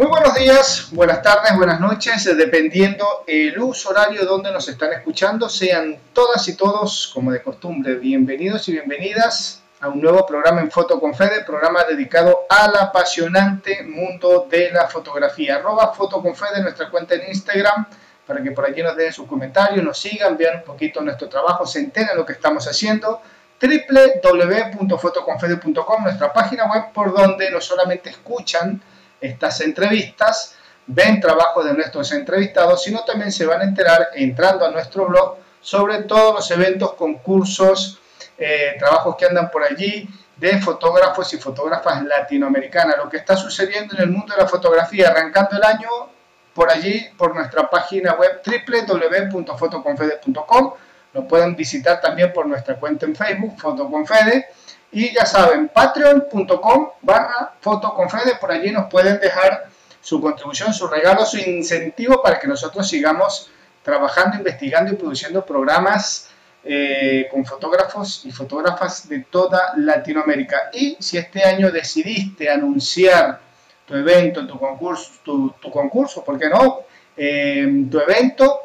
Muy buenos días, buenas tardes, buenas noches, dependiendo el uso horario donde nos están escuchando. Sean todas y todos, como de costumbre, bienvenidos y bienvenidas a un nuevo programa en Foto con programa dedicado al apasionante mundo de la fotografía. Arroba Foto con nuestra cuenta en Instagram, para que por allí nos den sus comentarios, nos sigan, vean un poquito nuestro trabajo, se enteren lo que estamos haciendo www.fotoconfede.com, nuestra página web por donde no solamente escuchan estas entrevistas, ven trabajos de nuestros entrevistados, sino también se van a enterar entrando a nuestro blog sobre todos los eventos, concursos, eh, trabajos que andan por allí de fotógrafos y fotógrafas latinoamericanas, lo que está sucediendo en el mundo de la fotografía, arrancando el año por allí, por nuestra página web www.fotoconfede.com. Lo pueden visitar también por nuestra cuenta en Facebook, Fotoconfede y ya saben, patreon.com barra fotoconfede, por allí nos pueden dejar su contribución, su regalo, su incentivo para que nosotros sigamos trabajando, investigando y produciendo programas eh, con fotógrafos y fotógrafas de toda Latinoamérica. Y si este año decidiste anunciar tu evento, tu concurso, tu, concurso, ¿por qué no? Eh, tu evento,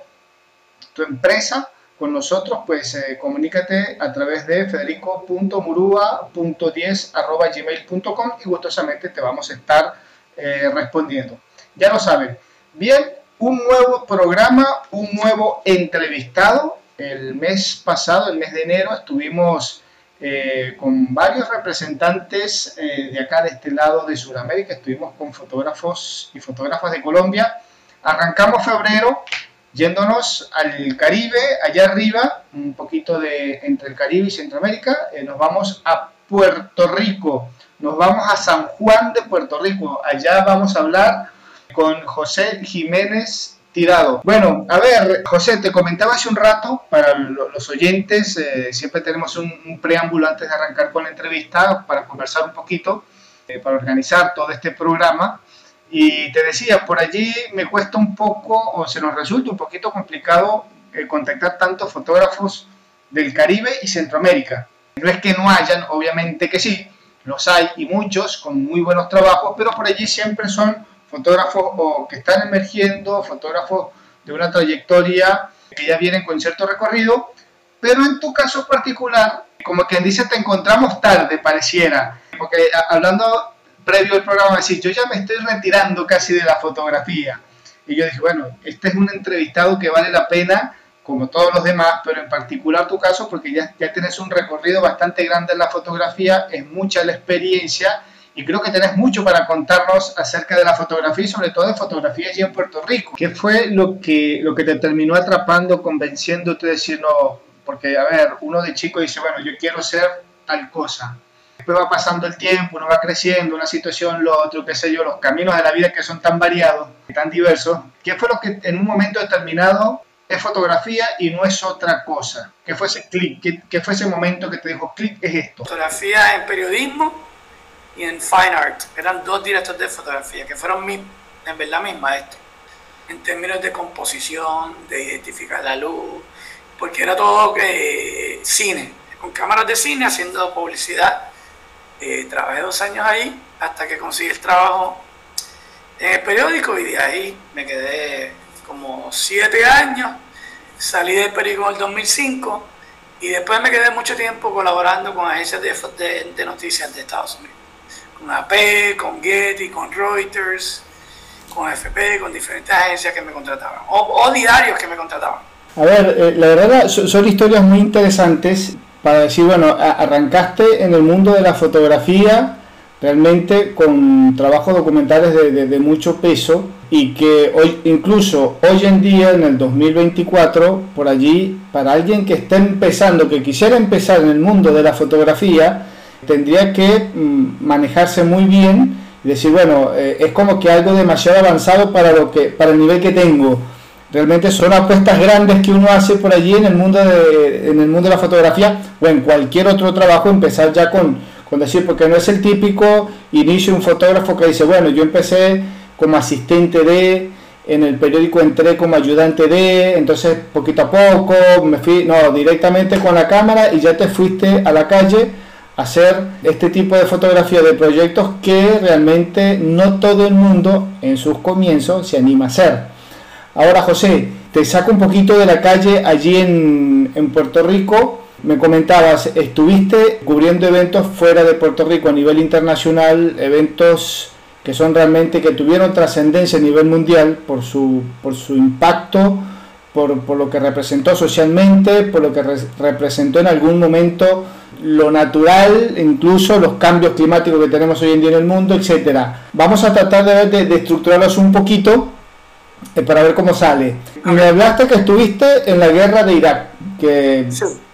tu empresa, con nosotros, pues eh, comunícate a través de federico.murua.10.gmail.com y gustosamente te vamos a estar eh, respondiendo. Ya lo saben. Bien, un nuevo programa, un nuevo entrevistado. El mes pasado, el mes de enero, estuvimos eh, con varios representantes de acá, de este lado de Sudamérica. Estuvimos con fotógrafos y fotógrafas de Colombia. Arrancamos febrero Yéndonos al Caribe, allá arriba, un poquito de entre el Caribe y Centroamérica, eh, nos vamos a Puerto Rico, nos vamos a San Juan de Puerto Rico, allá vamos a hablar con José Jiménez Tirado. Bueno, a ver, José, te comentaba hace un rato, para los oyentes, eh, siempre tenemos un, preámbulo antes de arrancar con la entrevista para conversar un poquito, eh, para organizar todo este programa. Y te decía, por allí me cuesta un poco, o se nos resulta un poquito complicado eh, contactar tantos fotógrafos del Caribe y Centroamérica. No es que no hayan, obviamente que sí, los hay y muchos con muy buenos trabajos, pero por allí siempre son fotógrafos o que están emergiendo, fotógrafos de una trayectoria que ya vienen con cierto recorrido, pero en tu caso particular, como quien dice, te encontramos tarde, pareciera, porque hablando previo al programa decir, yo ya me estoy retirando casi de la fotografía. Y yo dije, bueno, este es un entrevistado que vale la pena, como todos los demás, pero en particular tu caso, porque ya, ya tienes un recorrido bastante grande en la fotografía, es mucha la experiencia y creo que tenés mucho para contarnos acerca de la fotografía y sobre todo de fotografía allí en Puerto Rico. ¿Qué fue lo que, lo que te terminó atrapando, convenciéndote de decir no? Porque, a ver, uno de chico dice, bueno, yo quiero ser tal cosa después va pasando el tiempo, uno va creciendo, una situación, lo otro, qué sé yo, los caminos de la vida que son tan variados, tan diversos. ¿Qué fue lo que en un momento determinado es fotografía y no es otra cosa? ¿Qué fue ese clic? ¿Qué, fue ese momento que te dijo clic es esto? Fotografía en periodismo y en fine art. Eran dos directores de fotografía que fueron mis, en verdad mis maestros. En términos de composición, de identificar la luz, porque era todo eh, cine, con cámaras de cine haciendo publicidad eh, trabajé dos años ahí hasta que conseguí el trabajo en el periódico y de ahí me quedé como siete años. Salí del periódico en el 2005 y después me quedé mucho tiempo colaborando con agencias de, de, noticias de Estados Unidos. Con AP, con Getty, con Reuters, con FP, con diferentes agencias que me contrataban o, diarios que me contrataban. A ver, eh, la verdad son historias muy interesantes para decir, bueno, arrancaste en el mundo de la fotografía realmente con trabajos documentales de, mucho peso y que hoy, incluso hoy en día, en el 2024, por allí, para alguien que esté empezando, que quisiera empezar en el mundo de la fotografía, tendría que mm, manejarse muy bien y decir, bueno, eh, es como que algo demasiado avanzado para, lo que, para el nivel que tengo Realmente son apuestas grandes que uno hace por allí en el mundo de, en el mundo de la fotografía o en cualquier otro trabajo, empezar ya con, con decir, porque no es el típico inicio de un fotógrafo que dice, bueno, yo empecé como asistente de, en el periódico entré como ayudante de, entonces poquito a poco me fui, no, directamente con la cámara y ya te fuiste a la calle hacer este tipo de fotografía de proyectos que realmente no todo el mundo en sus comienzos se anima a hacer. Ahora José, te saco un poquito de la calle allí en, en Puerto Rico. Me comentabas, estuviste cubriendo eventos fuera de Puerto Rico a nivel internacional, eventos que son realmente que tuvieron trascendencia a nivel mundial por su, por su impacto, por, por lo que representó socialmente, por lo que representó en algún momento lo natural, incluso los cambios climáticos que tenemos hoy en día en el mundo, etcétera. Vamos a tratar de, de, estructurarlos un poquito eh, para ver cómo sale. Me hablaste que estuviste en la guerra de Irak, que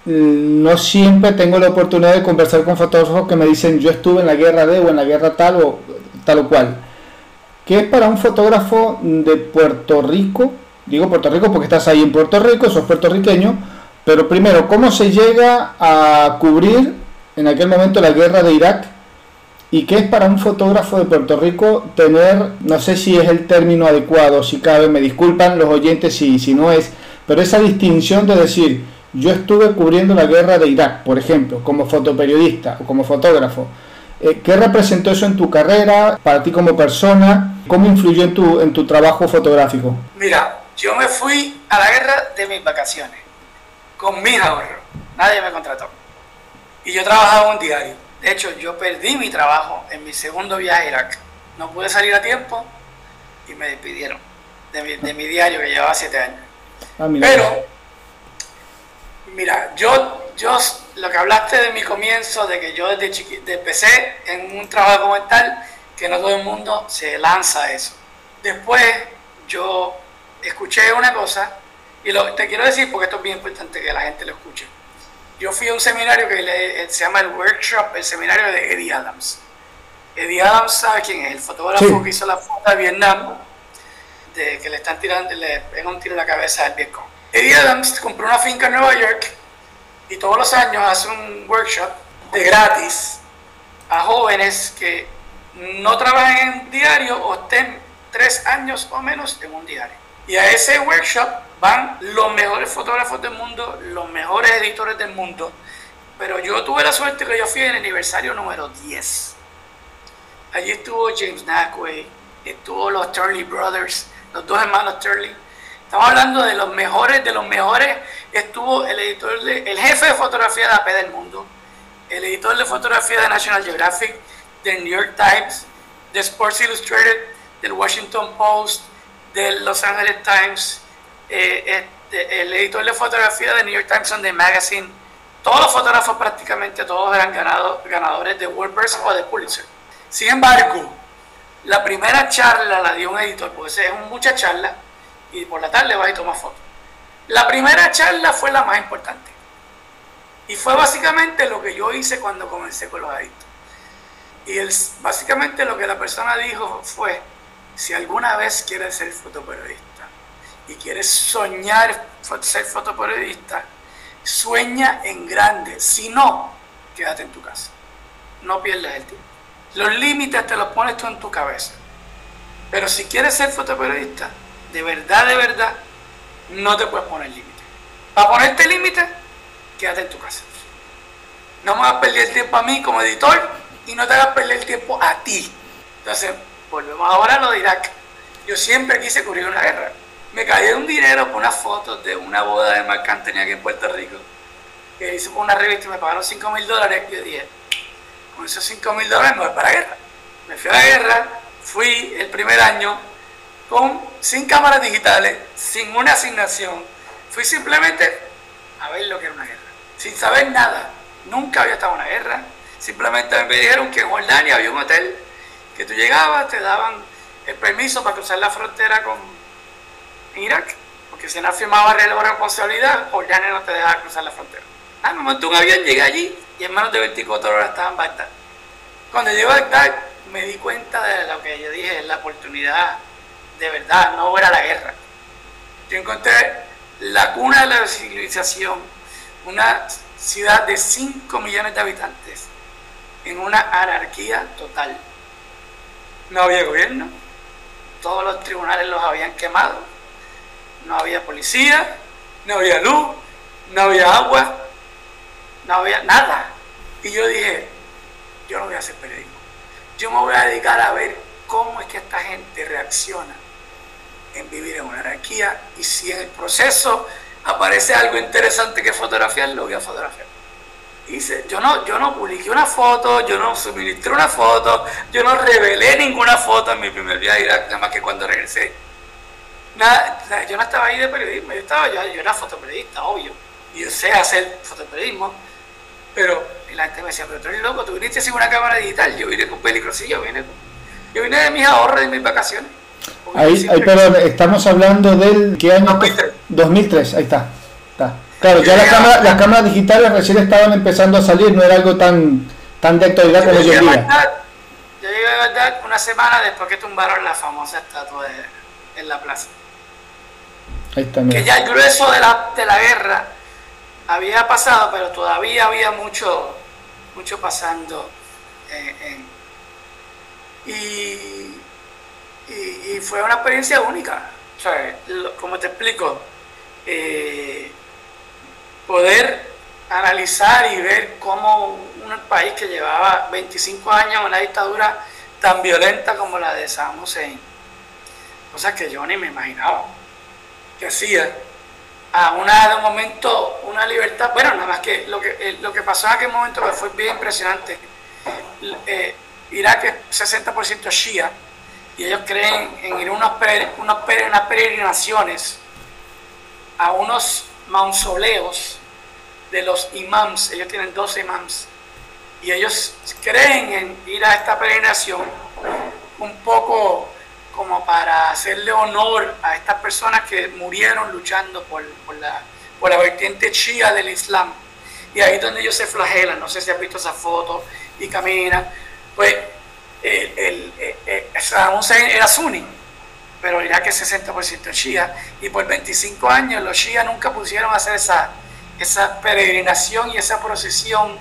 no siempre tengo la oportunidad de conversar con fotógrafos que me dicen yo estuve en la guerra de o en la guerra tal o tal o cual. ¿Qué es para un fotógrafo de Puerto Rico? Digo Puerto Rico porque estás ahí en Puerto Rico, sos puertorriqueño pero primero, ¿cómo se llega a cubrir en aquel momento la guerra de Irak? ¿Y qué es para un fotógrafo de Puerto Rico tener, no sé si es el término adecuado, si cabe, me disculpan los oyentes si, si no es, pero esa distinción de decir, yo estuve cubriendo la guerra de Irak, por ejemplo, como fotoperiodista o como fotógrafo. Eh, ¿Qué representó eso en tu carrera, para ti como persona? ¿Cómo influyó en tu, en tu trabajo fotográfico? Mira, yo me fui a la guerra de mis vacaciones con mis ahorros. Nadie me contrató. Y yo trabajaba en un diario. De hecho, yo perdí mi trabajo en mi segundo viaje a Irak. No pude salir a tiempo y me despidieron de mi, diario que llevaba siete años. Ah, Pero, mira, yo, yo, lo que hablaste de mi comienzo, de que yo desde chiquito empecé en un trabajo documental, que no todo el mundo se lanza a eso. Después, yo escuché una cosa y lo, te quiero decir porque esto es bien importante que la gente lo escuche. Yo fui a un seminario que eh, se llama el Workshop, el seminario de Eddie Adams. Eddie Adams, ¿sabe quién es? El fotógrafo que hizo la foto de Vietnam, de que le están tirando, le pegan un tiro en la cabeza al Vietcong. Eddie Adams compró una finca en Nueva York y todos los años hace un workshop de gratis a jóvenes que no trabajan en diario o estén tres años o menos en un diario. Y a ese workshop van los mejores fotógrafos del mundo, los mejores editores del mundo. Pero yo tuve la suerte que yo fui en el aniversario número 10. Allí estuvo James Nackway, estuvo los Turley Brothers, los dos hermanos Turley. Estamos hablando de los mejores, de los mejores. Estuvo el editor, el jefe de fotografía de AP del mundo, el editor de fotografía de National Geographic, del New York Times, de Sports Illustrated, del Washington Post, del Los Angeles Times, eh, este, el editor de fotografía de New York Times Sunday Magazine, todos los fotógrafos prácticamente todos eran ganado, ganadores de WordPress o de Pulitzer. Sin embargo, la primera charla la dio un editor, porque es mucha charla y por la tarde va y toma fotos. La primera charla fue la más importante. Y fue básicamente lo que yo hice cuando comencé con los editores. Y el, básicamente lo que la persona dijo fue, si alguna vez quieres ser fotoperiodista, y quieres soñar ser fotoperiodista, sueña en grande. Si no, quédate en tu casa. No pierdas el tiempo. Los límites te los pones tú en tu cabeza. Pero si quieres ser fotoperiodista, de verdad, de verdad, no te puedes poner límites. Para ponerte límites, quédate en tu casa. No me vas a perder el tiempo a mí como editor y no te a perder el tiempo a ti. Entonces, volvemos ahora a lo de Irak. Yo siempre quise cubrir una guerra me caí un dinero por unas fotos de una boda de Marc Anthony aquí en Puerto Rico, que hice por una revista y me pagaron 5 mil dólares. Y yo dije, con esos 5 mil dólares me voy para la guerra. Me fui a la guerra, fui el primer año con, sin cámaras digitales, sin una asignación. Fui simplemente a ver lo que era una guerra, sin saber nada. Nunca había estado en una guerra. Simplemente me dijeron que en Jordania había un hotel que tú llegabas, te daban el permiso para cruzar la frontera con Irak, porque si no firmaba reloj de responsabilidad, Jordania no te dejaba cruzar la frontera. Me monté un avión, llegué allí y en menos de 24 horas estaba en Bagdad. Cuando llegué a Bagdad me di cuenta de lo que yo dije, la oportunidad de verdad, no era la guerra. Yo encontré la cuna de la civilización, una ciudad de 5 millones de habitantes, en una anarquía total. No había gobierno, todos los tribunales los habían quemado, no había policía, no había luz, no había agua, no había nada. Y yo dije, yo no voy a hacer periodismo. Yo me voy a dedicar a ver cómo es que esta gente reacciona en vivir en una anarquía y si en el proceso aparece algo interesante que fotografiar, lo voy a fotografiar. Hice, yo no, yo no publiqué una foto, yo no suministré una foto, yo no revelé ninguna foto en mi primer viaje a Irak, nada más que cuando regresé. Nada, yo no estaba ahí de periodismo, yo estaba, yo, yo era fotoperiodista, obvio. Y yo sé hacer fotoperiodismo, pero la gente me decía, pero tú eres loco, tú viniste sin una cámara digital, yo vine con sí, yo vine, yo vine de mis ahorros y de mis vacaciones. Ahí, ahí, perdón, estamos hablando del ¿qué año? 2003. 2003, ahí está. está. Claro, ya las cámaras, las cámaras digitales recién estaban empezando a salir, no era algo tan, tan de actualidad como hoy en día. Yo llegué a verdad una semana después que tumbaron la famosa estatua en la plaza. Ahí está, que ya el grueso de la, de la guerra había pasado, pero todavía había mucho, mucho pasando. Eh, y y, fue una experiencia única. como te explico, eh, poder analizar y ver cómo un país que llevaba 25 años una dictadura tan violenta como la de Saddam Hussein, cosas que yo ni me imaginaba que hacía, a una de un momento una libertad, bueno, nada más que lo que, eh, lo que pasó en aquel momento fue bien impresionante. Eh, Irak es 60% shia, y ellos creen en ir unos, unas peregrinaciones a unos mausoleos de los imams, ellos tienen 12 imams, y ellos creen en ir a esta peregrinación un poco como para hacerle honor a estas personas que murieron luchando por, por, la, por la vertiente chía del Islam. Y ahí es donde ellos se flagelan, no sé si has visto esa foto, y caminan. Pues el, el, el, era sunni, pero Irak es 60% shia, y por 25 años los shia nunca pusieron a hacer esa, esa peregrinación y esa procesión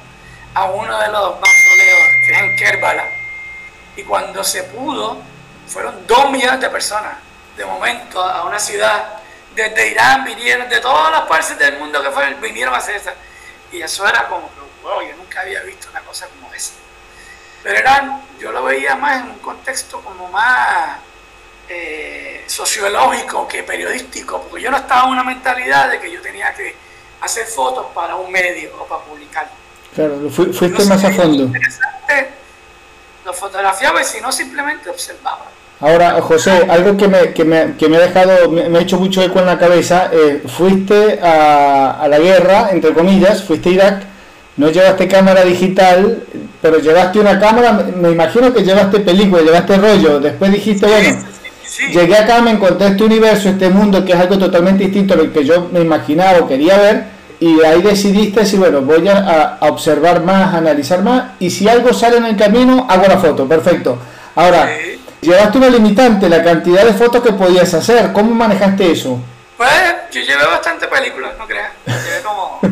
a uno de los mausoleos, que es en Kerbala. Y cuando se pudo, fueron dos millones de personas, de momento, a una ciudad. Desde Irán vinieron, de todas las partes del mundo que fueron, vinieron a hacer esa. Y eso era como, wow, yo nunca había visto una cosa como esa. Pero eran, yo lo veía más en un contexto como más eh, sociológico que periodístico, porque yo no estaba en una mentalidad de que yo tenía que hacer fotos para un medio o para publicar. Claro, fuiste más a fondo. Lo fotografiaba y si no, simplemente observaba. Ahora, José, algo que me, que me, que me ha dejado, me, ha hecho mucho eco en la cabeza, eh, fuiste a, a, la guerra, entre comillas, fuiste a Irak, no llevaste cámara digital, pero llevaste una cámara, me imagino que llevaste película, llevaste rollo, después dijiste, bueno, llegué acá, me encontré este universo, este mundo, que es algo totalmente distinto a lo que yo me imaginaba o quería ver, y ahí decidiste decir, bueno, voy a, observar más, a analizar más, y si algo sale en el camino, hago la foto, perfecto. Ahora, llevaste una limitante, la cantidad de fotos que podías hacer, ¿cómo manejaste eso? Pues yo llevé bastante películas, no creas, llevé como...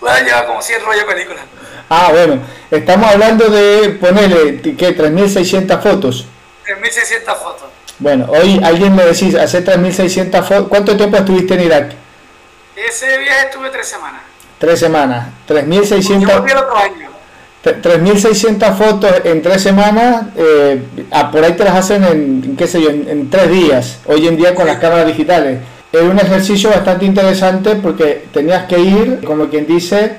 Puede llevar como 100 rollos de película. Ah, bueno, estamos hablando de ponerle, ¿qué? 3.600 fotos. 3.600 fotos. Bueno, hoy alguien me decís, hace 3.600 fotos, ¿cuánto tiempo estuviste en Irak? Ese viaje estuve tres semanas. Tres semanas, 3.600... 3.600 fotos en tres semanas, eh, ah, por ahí te las hacen en, qué sé yo, en, tres días, hoy en día con las cámaras digitales. Es un ejercicio bastante interesante porque tenías que ir, como quien dice,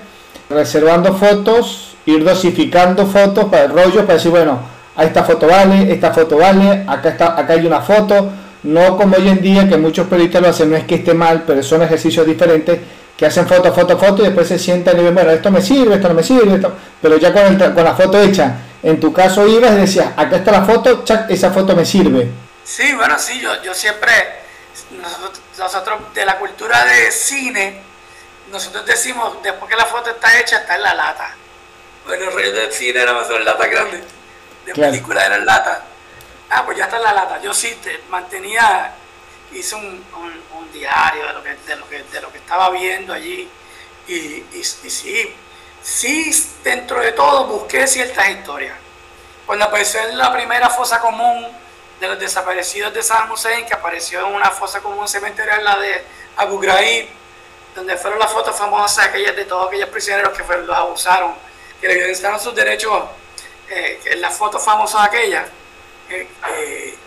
reservando fotos, ir dosificando fotos para el rollo, para decir, bueno, a esta foto vale, esta foto vale, acá, está, acá hay una foto, no como hoy en día que muchos periodistas lo hacen, no es que esté mal, pero son ejercicios diferentes que hacen foto, foto, foto y después se sientan y ven, bueno, esto me sirve, esto no me sirve, pero ya con, con la foto hecha, en tu caso ibas y decías, acá está la foto, chac, esa foto me sirve. Sí, bueno, sí, yo, yo siempre, nosotros, nosotros de la cultura de cine, nosotros decimos, después que la foto está hecha, está en la lata. Bueno, el rollo del cine era más en lata grande. De película era en lata. Ah, pues ya está en la lata. Yo sí te mantenía, hice un, un, diario de lo, que, de, lo que, de lo que estaba viendo allí. Y, y, sí, sí, dentro de todo busqué ciertas historias. Cuando apareció en la primera fosa común de los desaparecidos de Saddam Hussein, que apareció en una fosa común cementerio en la de Abu Ghraib, donde fueron las fotos famosas aquellas de todos aquellos prisioneros que fueron, los abusaron que le violentaron sus derechos, eh, en la foto famosa aquella, eh, eh,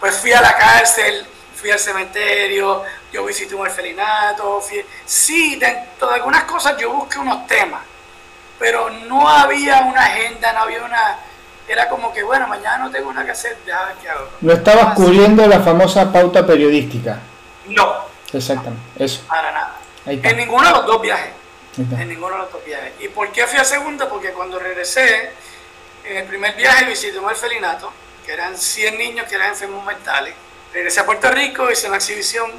pues fui a la cárcel, fui al cementerio, yo visité un orfelinato, sí, dentro de algunas cosas yo busqué unos temas, pero no había una agenda, no había una... Era como que, bueno, mañana no tengo nada que hacer, ver qué hago. No estabas cubriendo la famosa pauta periodística. No. Exactamente, eso. Para nada. En ninguno de los dos viajes. En ninguno de los dos viajes. ¿Y por qué fui a segunda? Porque cuando regresé, en el primer viaje visité un orfelinato, que eran 100 niños que eran enfermos mentales. Regresé a Puerto Rico, hice una exhibición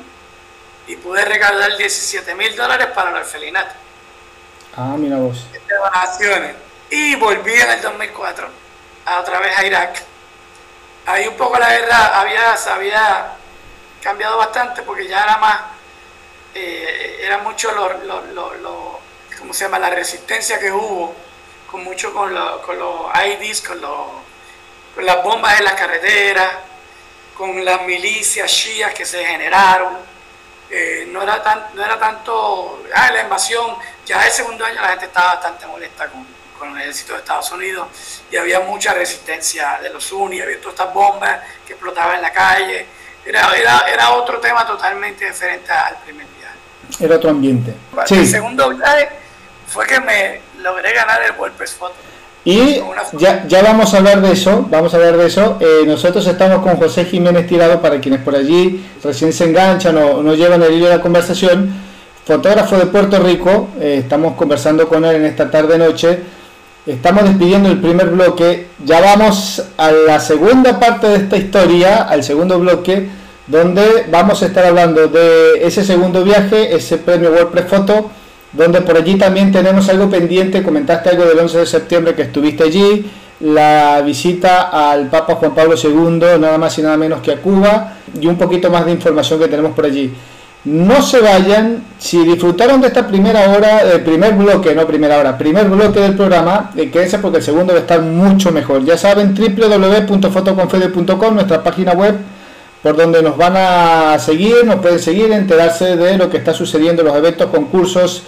y pude recaudar 17 mil dólares para el orfelinato. Ah, mira vos. De donaciones. Y volví en el 2004, a otra vez a Irak. Ahí un poco la guerra había, había cambiado bastante porque ya era más, eh, era mucho lo, lo, lo, ¿cómo se llama? La resistencia que hubo, con mucho con, con los IDs, con, con las bombas en las carreteras, con las milicias chias que se generaron. Eh, no, era tan, no era tanto, ah, la invasión, ya el segundo año la gente estaba bastante molesta con, con el ejército de Estados Unidos y había mucha resistencia de los unis, había todas estas bombas que explotaban en la calle era, era, era otro tema totalmente diferente al primer viaje. Era otro ambiente. El segundo viaje fue que me logré ganar el WordPress Photo. Y ya, ya vamos a hablar de eso, vamos a hablar de eso. Eh, nosotros estamos con José Jiménez Tirado, para quienes por allí recién se enganchan o no llevan el hilo de la conversación, fotógrafo de Puerto Rico, eh, estamos conversando con él en esta tarde-noche Estamos despidiendo el primer bloque. Ya vamos a la segunda parte de esta historia, al segundo bloque, donde vamos a estar hablando de ese segundo viaje, ese premio WordPress Photo, donde por allí también tenemos algo pendiente. Comentaste algo del 11 de septiembre que estuviste allí, la visita al Papa Juan Pablo II, nada más y nada menos que a Cuba, y un poquito más de información que tenemos por allí. No se vayan, si disfrutaron de esta primera hora, el primer bloque, no primera hora, primer bloque del programa, eh, quédense porque el segundo va a estar mucho mejor. Ya saben, www.fotoconfede.com, nuestra página web, por donde nos van a seguir, nos pueden seguir, enterarse de lo que está sucediendo, los eventos, concursos,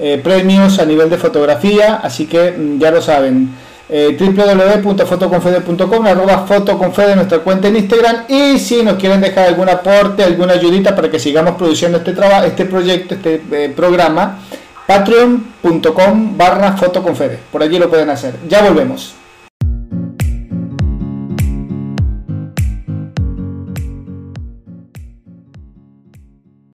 eh, premios a nivel de fotografía, así que mm, ya lo saben eh, www.fotoconfede.com, arroba fotoconfede, nuestra cuenta en Instagram. Y si nos quieren dejar algún aporte, alguna ayudita para que sigamos produciendo este trabajo, este proyecto, este eh, programa, patreon.com barra fotoconfede. Por allí lo pueden hacer. Ya volvemos.